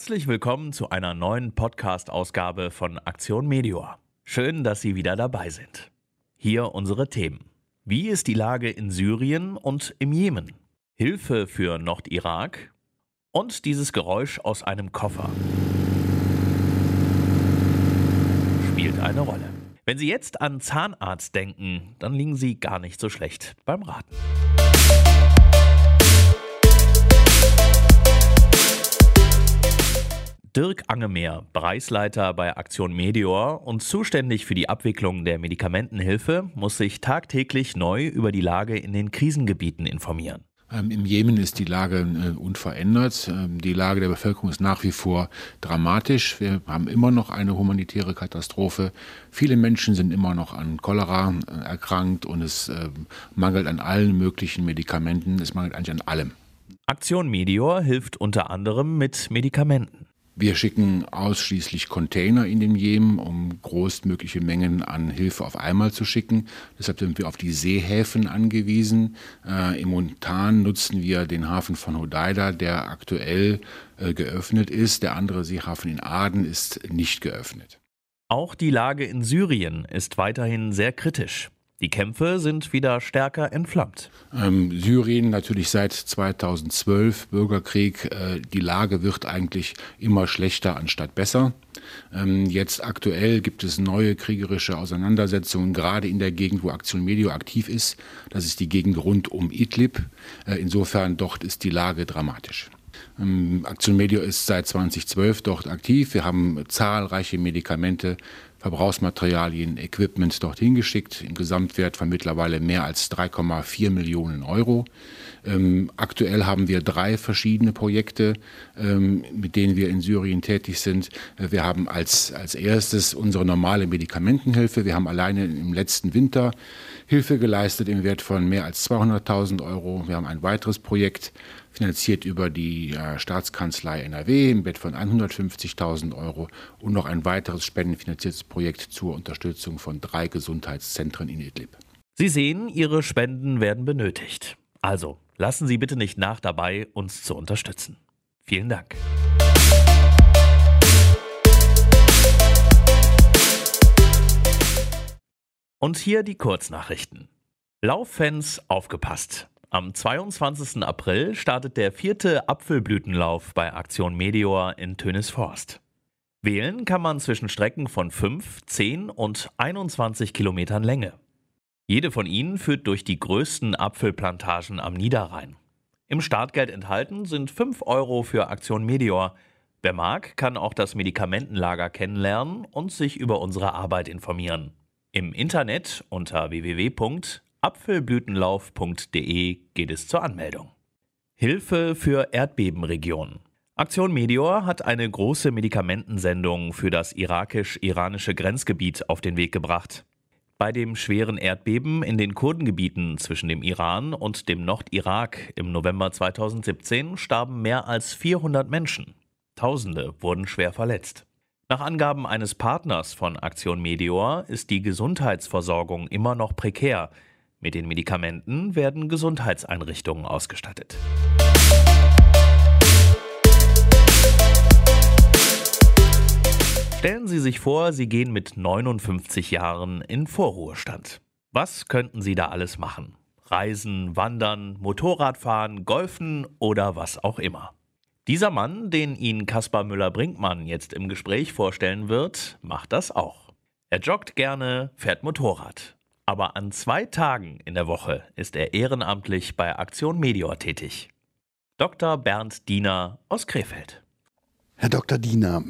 Herzlich willkommen zu einer neuen Podcast-Ausgabe von Aktion Medior. Schön, dass Sie wieder dabei sind. Hier unsere Themen. Wie ist die Lage in Syrien und im Jemen? Hilfe für Nordirak und dieses Geräusch aus einem Koffer. Spielt eine Rolle. Wenn Sie jetzt an Zahnarzt denken, dann liegen Sie gar nicht so schlecht beim Raten. Dirk Angemeer, Bereichsleiter bei Aktion Meteor und zuständig für die Abwicklung der Medikamentenhilfe, muss sich tagtäglich neu über die Lage in den Krisengebieten informieren. Ähm, Im Jemen ist die Lage äh, unverändert. Ähm, die Lage der Bevölkerung ist nach wie vor dramatisch. Wir haben immer noch eine humanitäre Katastrophe. Viele Menschen sind immer noch an Cholera äh, erkrankt und es äh, mangelt an allen möglichen Medikamenten. Es mangelt eigentlich an allem. Aktion Meteor hilft unter anderem mit Medikamenten. Wir schicken ausschließlich Container in den Jemen, um großmögliche Mengen an Hilfe auf einmal zu schicken. Deshalb sind wir auf die Seehäfen angewiesen. Äh, Im Montan nutzen wir den Hafen von Hodeida, der aktuell äh, geöffnet ist. Der andere Seehafen in Aden ist nicht geöffnet. Auch die Lage in Syrien ist weiterhin sehr kritisch. Die Kämpfe sind wieder stärker entflammt. Ähm, Syrien natürlich seit 2012 Bürgerkrieg. Äh, die Lage wird eigentlich immer schlechter anstatt besser. Ähm, jetzt aktuell gibt es neue kriegerische Auseinandersetzungen, gerade in der Gegend, wo Aktion Medio aktiv ist. Das ist die Gegend rund um Idlib. Äh, insofern dort ist die Lage dramatisch. Ähm, Aktion Medio ist seit 2012 dort aktiv. Wir haben zahlreiche Medikamente Verbrauchsmaterialien, Equipment dorthin geschickt, im Gesamtwert von mittlerweile mehr als 3,4 Millionen Euro. Ähm, aktuell haben wir drei verschiedene Projekte, ähm, mit denen wir in Syrien tätig sind. Äh, wir haben als, als erstes unsere normale Medikamentenhilfe. Wir haben alleine im letzten Winter Hilfe geleistet im Wert von mehr als 200.000 Euro. Wir haben ein weiteres Projekt finanziert über die Staatskanzlei NRW im Wert von 150.000 Euro und noch ein weiteres spendenfinanziertes Projekt zur Unterstützung von drei Gesundheitszentren in Idlib. Sie sehen, Ihre Spenden werden benötigt. Also lassen Sie bitte nicht nach dabei, uns zu unterstützen. Vielen Dank. Und hier die Kurznachrichten. Lauffans aufgepasst. Am 22. April startet der vierte Apfelblütenlauf bei Aktion Meteor in Tönisforst. Wählen kann man zwischen Strecken von 5, 10 und 21 Kilometern Länge. Jede von ihnen führt durch die größten Apfelplantagen am Niederrhein. Im Startgeld enthalten sind 5 Euro für Aktion Meteor. Wer mag, kann auch das Medikamentenlager kennenlernen und sich über unsere Arbeit informieren. Im Internet unter www Apfelblütenlauf.de geht es zur Anmeldung. Hilfe für Erdbebenregionen. Aktion Meteor hat eine große Medikamentensendung für das irakisch-iranische Grenzgebiet auf den Weg gebracht. Bei dem schweren Erdbeben in den Kurdengebieten zwischen dem Iran und dem Nordirak im November 2017 starben mehr als 400 Menschen. Tausende wurden schwer verletzt. Nach Angaben eines Partners von Aktion Meteor ist die Gesundheitsversorgung immer noch prekär. Mit den Medikamenten werden Gesundheitseinrichtungen ausgestattet. Stellen Sie sich vor, Sie gehen mit 59 Jahren in Vorruhestand. Was könnten Sie da alles machen? Reisen, wandern, Motorradfahren, golfen oder was auch immer. Dieser Mann, den Ihnen Caspar Müller-Brinkmann jetzt im Gespräch vorstellen wird, macht das auch. Er joggt gerne, fährt Motorrad. Aber an zwei Tagen in der Woche ist er ehrenamtlich bei Aktion Medior tätig. Dr. Bernd Diener aus Krefeld. Herr Dr. Diener,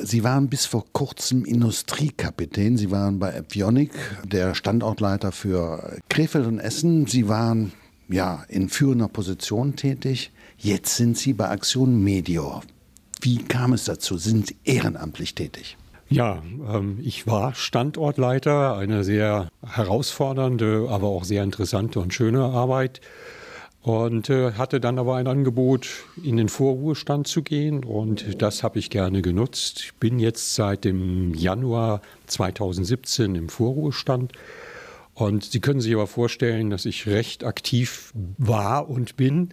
Sie waren bis vor kurzem Industriekapitän. Sie waren bei Avionic, der Standortleiter für Krefeld und Essen. Sie waren ja in führender Position tätig. Jetzt sind Sie bei Aktion Medior. Wie kam es dazu? Sie sind ehrenamtlich tätig? Ja, ähm, ich war Standortleiter, eine sehr herausfordernde, aber auch sehr interessante und schöne Arbeit. Und äh, hatte dann aber ein Angebot, in den Vorruhestand zu gehen. Und das habe ich gerne genutzt. Ich bin jetzt seit dem Januar 2017 im Vorruhestand. Und Sie können sich aber vorstellen, dass ich recht aktiv war und bin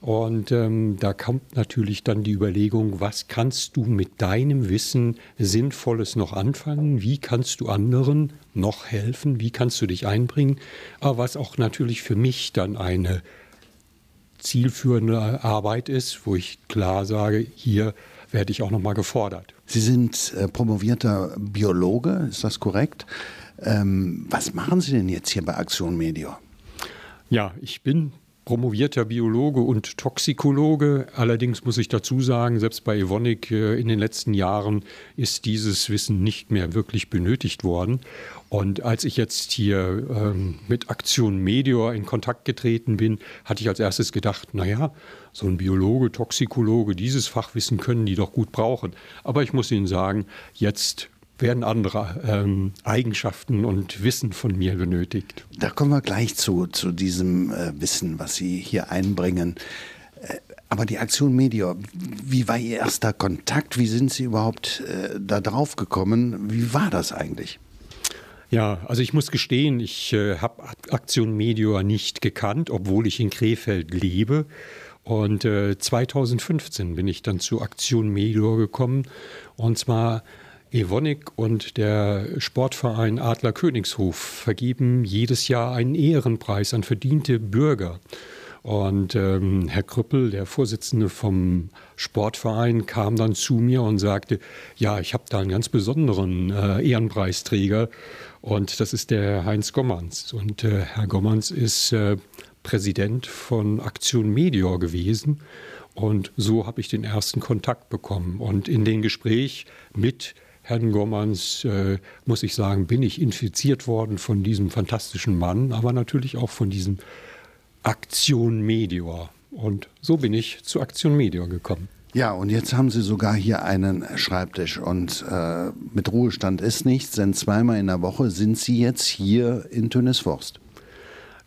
Und ähm, da kommt natürlich dann die Überlegung, was kannst du mit deinem Wissen Sinnvolles noch anfangen? Wie kannst du anderen noch helfen? Wie kannst du dich einbringen? Aber was auch natürlich für mich dann eine zielführende Arbeit ist, wo ich klar sage, hier werde ich auch noch mal gefordert. Sie sind äh, promovierter Biologe, ist das korrekt? Ähm, was machen Sie denn jetzt hier bei Aktion Medior? Ja, ich bin promovierter Biologe und Toxikologe. Allerdings muss ich dazu sagen, selbst bei Evonik äh, in den letzten Jahren ist dieses Wissen nicht mehr wirklich benötigt worden. Und als ich jetzt hier ähm, mit Aktion Medior in Kontakt getreten bin, hatte ich als erstes gedacht, naja, so ein Biologe, Toxikologe, dieses Fachwissen können die doch gut brauchen. Aber ich muss Ihnen sagen, jetzt werden andere ähm, Eigenschaften und Wissen von mir benötigt. Da kommen wir gleich zu, zu diesem äh, Wissen, was Sie hier einbringen. Äh, aber die Aktion Medior, wie war Ihr erster Kontakt? Wie sind Sie überhaupt äh, da drauf gekommen? Wie war das eigentlich? Ja, also ich muss gestehen, ich äh, habe Aktion Medior nicht gekannt, obwohl ich in Krefeld lebe. Und äh, 2015 bin ich dann zu Aktion Medior gekommen. Und zwar Evonik und der Sportverein Adler Königshof vergeben jedes Jahr einen Ehrenpreis an verdiente Bürger. Und ähm, Herr Krüppel, der Vorsitzende vom Sportverein, kam dann zu mir und sagte, ja, ich habe da einen ganz besonderen äh, Ehrenpreisträger und das ist der Heinz Gommerns. Und äh, Herr Gommerns ist äh, Präsident von Aktion Medior gewesen. Und so habe ich den ersten Kontakt bekommen. Und in dem Gespräch mit Herrn Gommans, äh, muss ich sagen, bin ich infiziert worden von diesem fantastischen Mann, aber natürlich auch von diesem Aktion Medior. Und so bin ich zu Aktion Medior gekommen. Ja, und jetzt haben Sie sogar hier einen Schreibtisch und äh, mit Ruhestand ist nichts, denn zweimal in der Woche sind Sie jetzt hier in Tönisforst.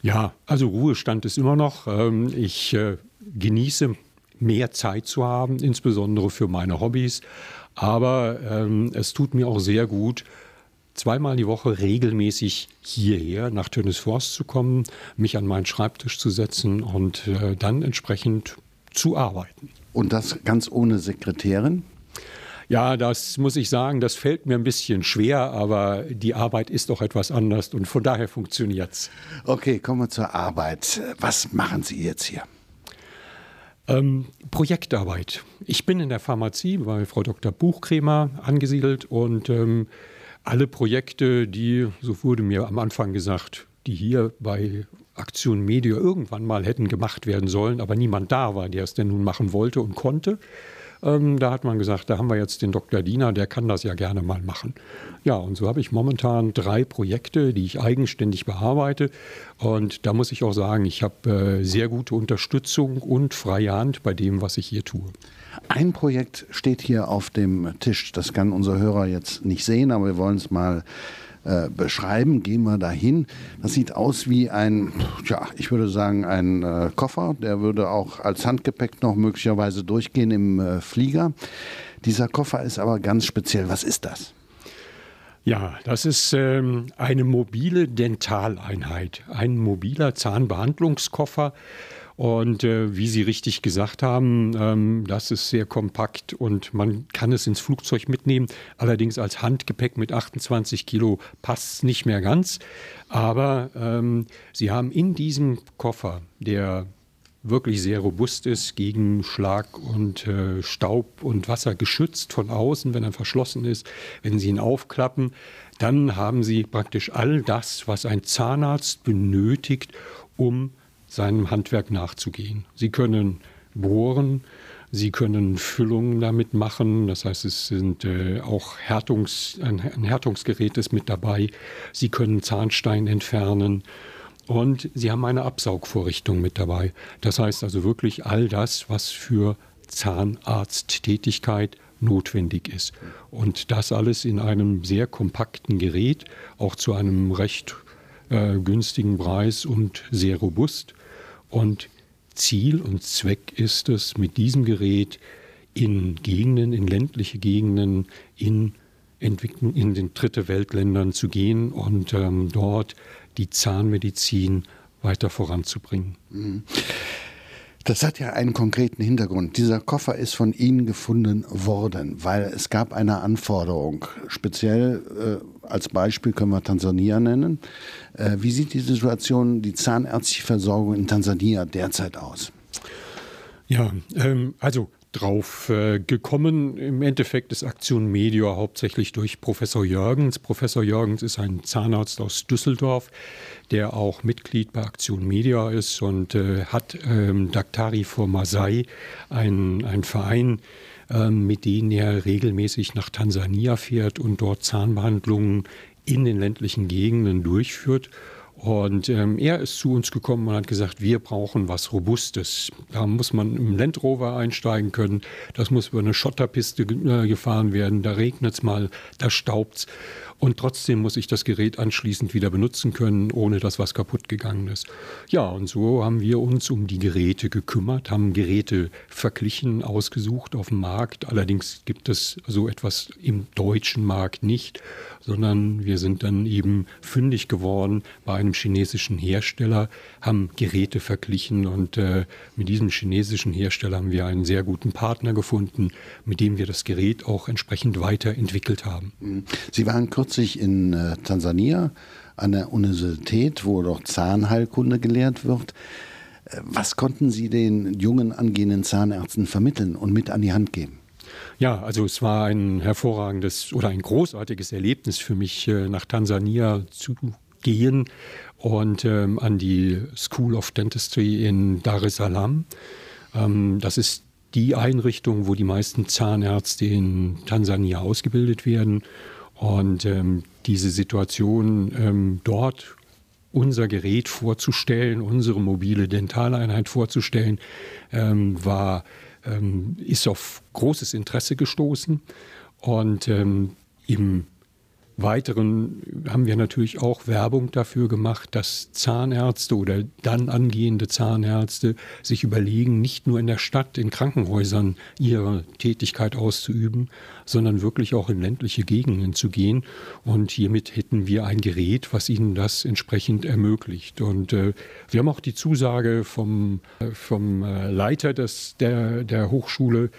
Ja, also Ruhestand ist immer noch. Ähm, ich äh, genieße mehr Zeit zu haben, insbesondere für meine Hobbys. Aber ähm, es tut mir auch sehr gut, zweimal die Woche regelmäßig hierher nach Tönisforst zu kommen, mich an meinen Schreibtisch zu setzen und äh, dann entsprechend zu arbeiten. Und das ganz ohne Sekretärin? Ja, das muss ich sagen, das fällt mir ein bisschen schwer, aber die Arbeit ist doch etwas anders und von daher funktioniert es. Okay, kommen wir zur Arbeit. Was machen Sie jetzt hier? Ähm, Projektarbeit. Ich bin in der Pharmazie bei Frau Dr. Buchkremer angesiedelt und ähm, alle Projekte, die, so wurde mir am Anfang gesagt, die hier bei Aktion Media irgendwann mal hätten gemacht werden sollen, aber niemand da war, der es denn nun machen wollte und konnte, ähm, da hat man gesagt, da haben wir jetzt den Dr. Diener, der kann das ja gerne mal machen. Ja, und so habe ich momentan drei Projekte, die ich eigenständig bearbeite. Und da muss ich auch sagen, ich habe äh, sehr gute Unterstützung und freie Hand bei dem, was ich hier tue. Ein Projekt steht hier auf dem Tisch. Das kann unser Hörer jetzt nicht sehen, aber wir wollen es mal äh, beschreiben. Gehen wir dahin. Das sieht aus wie ein, ja, ich würde sagen, ein äh, Koffer. Der würde auch als Handgepäck noch möglicherweise durchgehen im äh, Flieger. Dieser Koffer ist aber ganz speziell. Was ist das? Ja, das ist ähm, eine mobile Dentaleinheit, ein mobiler Zahnbehandlungskoffer. Und äh, wie Sie richtig gesagt haben, ähm, das ist sehr kompakt und man kann es ins Flugzeug mitnehmen. Allerdings als Handgepäck mit 28 Kilo passt es nicht mehr ganz. Aber ähm, Sie haben in diesem Koffer, der wirklich sehr robust ist gegen Schlag und äh, Staub und Wasser geschützt von außen, wenn er verschlossen ist. Wenn Sie ihn aufklappen, dann haben Sie praktisch all das, was ein Zahnarzt benötigt, um seinem Handwerk nachzugehen. Sie können bohren, Sie können Füllungen damit machen, das heißt, es sind äh, auch Härtungs, ein, ein Härtungsgerät ist mit dabei. Sie können Zahnstein entfernen und Sie haben eine Absaugvorrichtung mit dabei. Das heißt also wirklich all das, was für Zahnarzttätigkeit notwendig ist. Und das alles in einem sehr kompakten Gerät, auch zu einem recht äh, günstigen Preis und sehr robust. Und Ziel und Zweck ist es, mit diesem Gerät in Gegenden, in ländliche Gegenden, in, in den dritte Weltländern zu gehen und ähm, dort die Zahnmedizin weiter voranzubringen. Mhm. Das hat ja einen konkreten Hintergrund. Dieser Koffer ist von Ihnen gefunden worden, weil es gab eine Anforderung. Speziell äh, als Beispiel können wir Tansania nennen. Äh, wie sieht die Situation, die zahnärztliche Versorgung in Tansania derzeit aus? Ja, ähm, also drauf äh, gekommen. Im Endeffekt ist Aktion Medior hauptsächlich durch Professor Jürgens. Professor Jürgens ist ein Zahnarzt aus Düsseldorf, der auch Mitglied bei Aktion Media ist und äh, hat ähm, Daktari for Masai, ein, ein Verein, mit dem er regelmäßig nach Tansania fährt und dort Zahnbehandlungen in den ländlichen Gegenden durchführt. Und ähm, er ist zu uns gekommen und hat gesagt, wir brauchen was Robustes. Da muss man im Land Rover einsteigen können. Das muss über eine Schotterpiste äh, gefahren werden. Da regnet es mal, da staubt es. Und trotzdem muss ich das Gerät anschließend wieder benutzen können, ohne dass was kaputt gegangen ist. Ja, und so haben wir uns um die Geräte gekümmert, haben Geräte verglichen, ausgesucht auf dem Markt. Allerdings gibt es so etwas im deutschen Markt nicht, sondern wir sind dann eben fündig geworden bei einem chinesischen Hersteller, haben Geräte verglichen und äh, mit diesem chinesischen Hersteller haben wir einen sehr guten Partner gefunden, mit dem wir das Gerät auch entsprechend weiterentwickelt haben. Sie waren kürzlich in äh, Tansania an der Universität, wo doch Zahnheilkunde gelehrt wird. Äh, was konnten Sie den jungen angehenden Zahnärzten vermitteln und mit an die Hand geben? Ja, also es war ein hervorragendes oder ein großartiges Erlebnis für mich, äh, nach Tansania zu gehen und ähm, an die School of Dentistry in Dar es Salaam. Ähm, das ist die Einrichtung, wo die meisten Zahnärzte in Tansania ausgebildet werden. Und ähm, diese Situation ähm, dort unser Gerät vorzustellen, unsere mobile Dentaleinheit vorzustellen, ähm, war, ähm, ist auf großes Interesse gestoßen. Und im Weiteren haben wir natürlich auch Werbung dafür gemacht, dass Zahnärzte oder dann angehende Zahnärzte sich überlegen, nicht nur in der Stadt, in Krankenhäusern ihre Tätigkeit auszuüben, sondern wirklich auch in ländliche Gegenden zu gehen. Und hiermit hätten wir ein Gerät, was ihnen das entsprechend ermöglicht. Und äh, wir haben auch die Zusage vom, äh, äh, Leiter des, der, der Hochschule,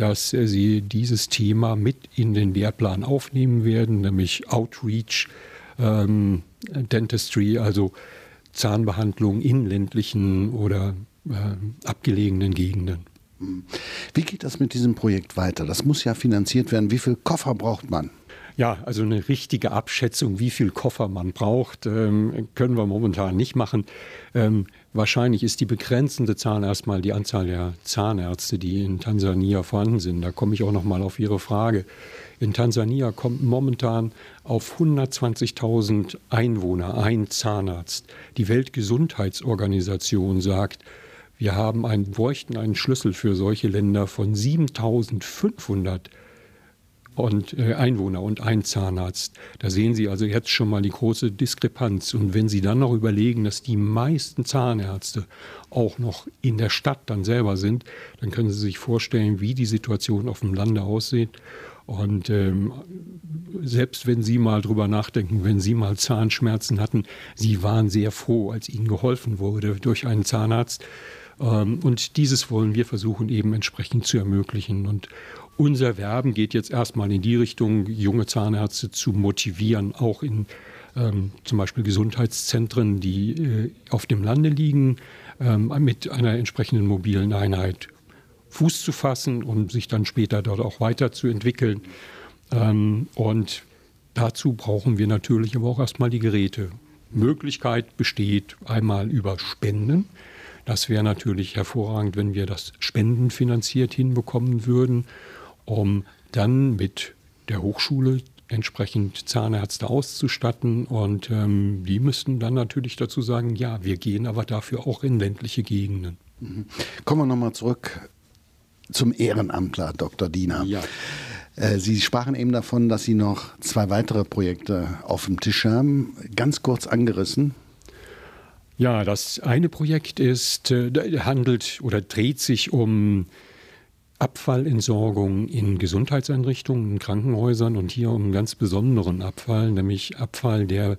dass sie dieses Thema mit in den Lehrplan aufnehmen werden, nämlich Outreach ähm, Dentistry, also Zahnbehandlung in ländlichen oder äh, abgelegenen Gegenden. Wie geht das mit diesem Projekt weiter? Das muss ja finanziert werden. Wie viel Koffer braucht man? Ja, also eine richtige Abschätzung, wie viel Koffer man braucht, ähm, können wir momentan nicht machen. Ähm, wahrscheinlich ist die begrenzende Zahl erstmal die Anzahl der Zahnärzte, die in Tansania vorhanden sind. Da komme ich auch noch mal auf Ihre Frage. In Tansania kommt momentan auf 120.000 Einwohner ein Zahnarzt. Die Weltgesundheitsorganisation sagt, wir haben einen, bräuchten einen Schlüssel für solche Länder von 7.500 und äh, Einwohner und ein Zahnarzt. Da sehen Sie also jetzt schon mal die große Diskrepanz. Und wenn Sie dann noch überlegen, dass die meisten Zahnärzte auch noch in der Stadt dann selber sind, dann können Sie sich vorstellen, wie die Situation auf dem Lande aussieht. Und ähm, selbst wenn Sie mal drüber nachdenken, wenn Sie mal Zahnschmerzen hatten, Sie waren sehr froh, als Ihnen geholfen wurde durch einen Zahnarzt. Ähm, und dieses wollen wir versuchen eben entsprechend zu ermöglichen. Und unser Werben geht jetzt erstmal in die Richtung, junge Zahnärzte zu motivieren, auch in ähm, zum Beispiel Gesundheitszentren, die äh, auf dem Lande liegen, ähm, mit einer entsprechenden mobilen Einheit Fuß zu fassen, um sich dann später dort auch weiterzuentwickeln. Ähm, und dazu brauchen wir natürlich aber auch erstmal die Geräte. Möglichkeit besteht einmal über Spenden. Das wäre natürlich hervorragend, wenn wir das spendenfinanziert hinbekommen würden um dann mit der Hochschule entsprechend Zahnärzte auszustatten. Und ähm, die müssten dann natürlich dazu sagen, ja, wir gehen aber dafür auch in ländliche Gegenden. Mhm. Kommen wir nochmal zurück zum Ehrenamtler Dr. Diener. Ja. Äh, Sie sprachen eben davon, dass Sie noch zwei weitere Projekte auf dem Tisch haben. Ganz kurz angerissen. Ja, das eine Projekt ist, äh, handelt oder dreht sich um Abfallentsorgung in Gesundheitseinrichtungen, in Krankenhäusern und hier um ganz besonderen Abfall, nämlich Abfall, der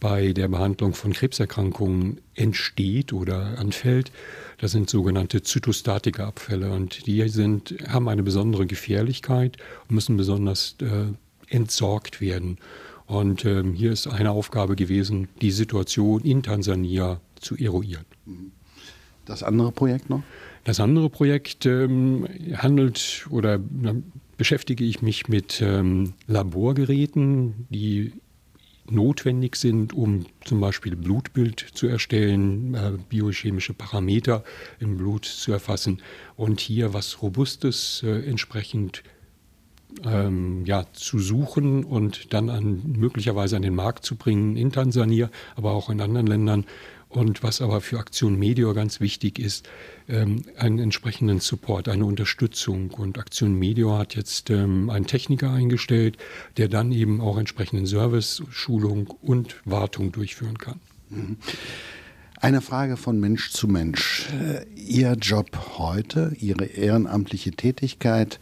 bei der Behandlung von Krebserkrankungen entsteht oder anfällt. Das sind sogenannte Zytostatika-Abfälle und die sind, haben eine besondere Gefährlichkeit und müssen besonders äh, entsorgt werden. Und ähm, hier ist eine Aufgabe gewesen, die Situation in Tansania zu eruieren. Das andere Projekt noch? Das andere Projekt ähm, handelt oder na, beschäftige ich mich mit ähm, Laborgeräten, die notwendig sind, um zum Beispiel Blutbild zu erstellen, äh, biochemische Parameter im Blut zu erfassen und hier was Robustes äh, entsprechend ähm, ja, zu suchen und dann an, möglicherweise an den Markt zu bringen in Tansania, aber auch in anderen Ländern. Und was aber für Aktion Medior ganz wichtig ist, ähm, einen entsprechenden Support, eine Unterstützung. Und Aktion Medior hat jetzt ähm, einen Techniker eingestellt, der dann eben auch entsprechenden Service, Schulung und Wartung durchführen kann. Mhm. Eine Frage von Mensch zu Mensch. Äh, Ihr Job heute, Ihre ehrenamtliche Tätigkeit,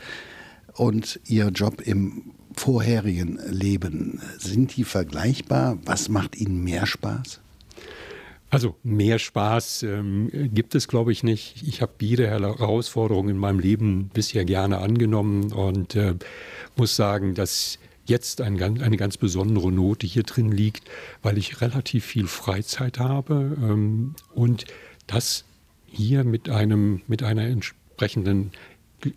und Ihr Job im vorherigen Leben, sind die vergleichbar? Was macht Ihnen mehr Spaß? Also mehr Spaß ähm, gibt es, glaube ich, nicht. Ich habe jede Herausforderung in meinem Leben bisher gerne angenommen und äh, muss sagen, dass jetzt ein, eine ganz besondere Note hier drin liegt, weil ich relativ viel Freizeit habe ähm, und das hier mit einem mit einer entsprechenden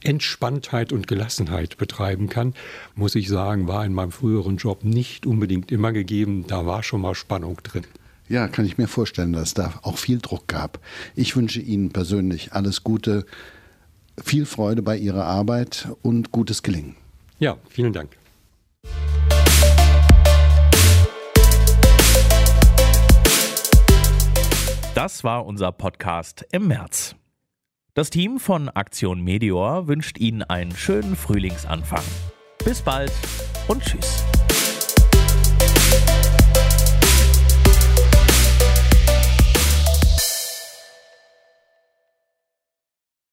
Entspanntheit und Gelassenheit betreiben kann, muss ich sagen, war in meinem früheren Job nicht unbedingt immer gegeben. Da war schon mal Spannung drin. Ja, kann ich mir vorstellen, dass es da auch viel Druck gab. Ich wünsche Ihnen persönlich alles Gute, viel Freude bei Ihrer Arbeit und gutes Gelingen. Ja, vielen Dank. Das war unser Podcast im März. Das Team von Aktion Meteor wünscht Ihnen einen schönen Frühlingsanfang. Bis bald und tschüss.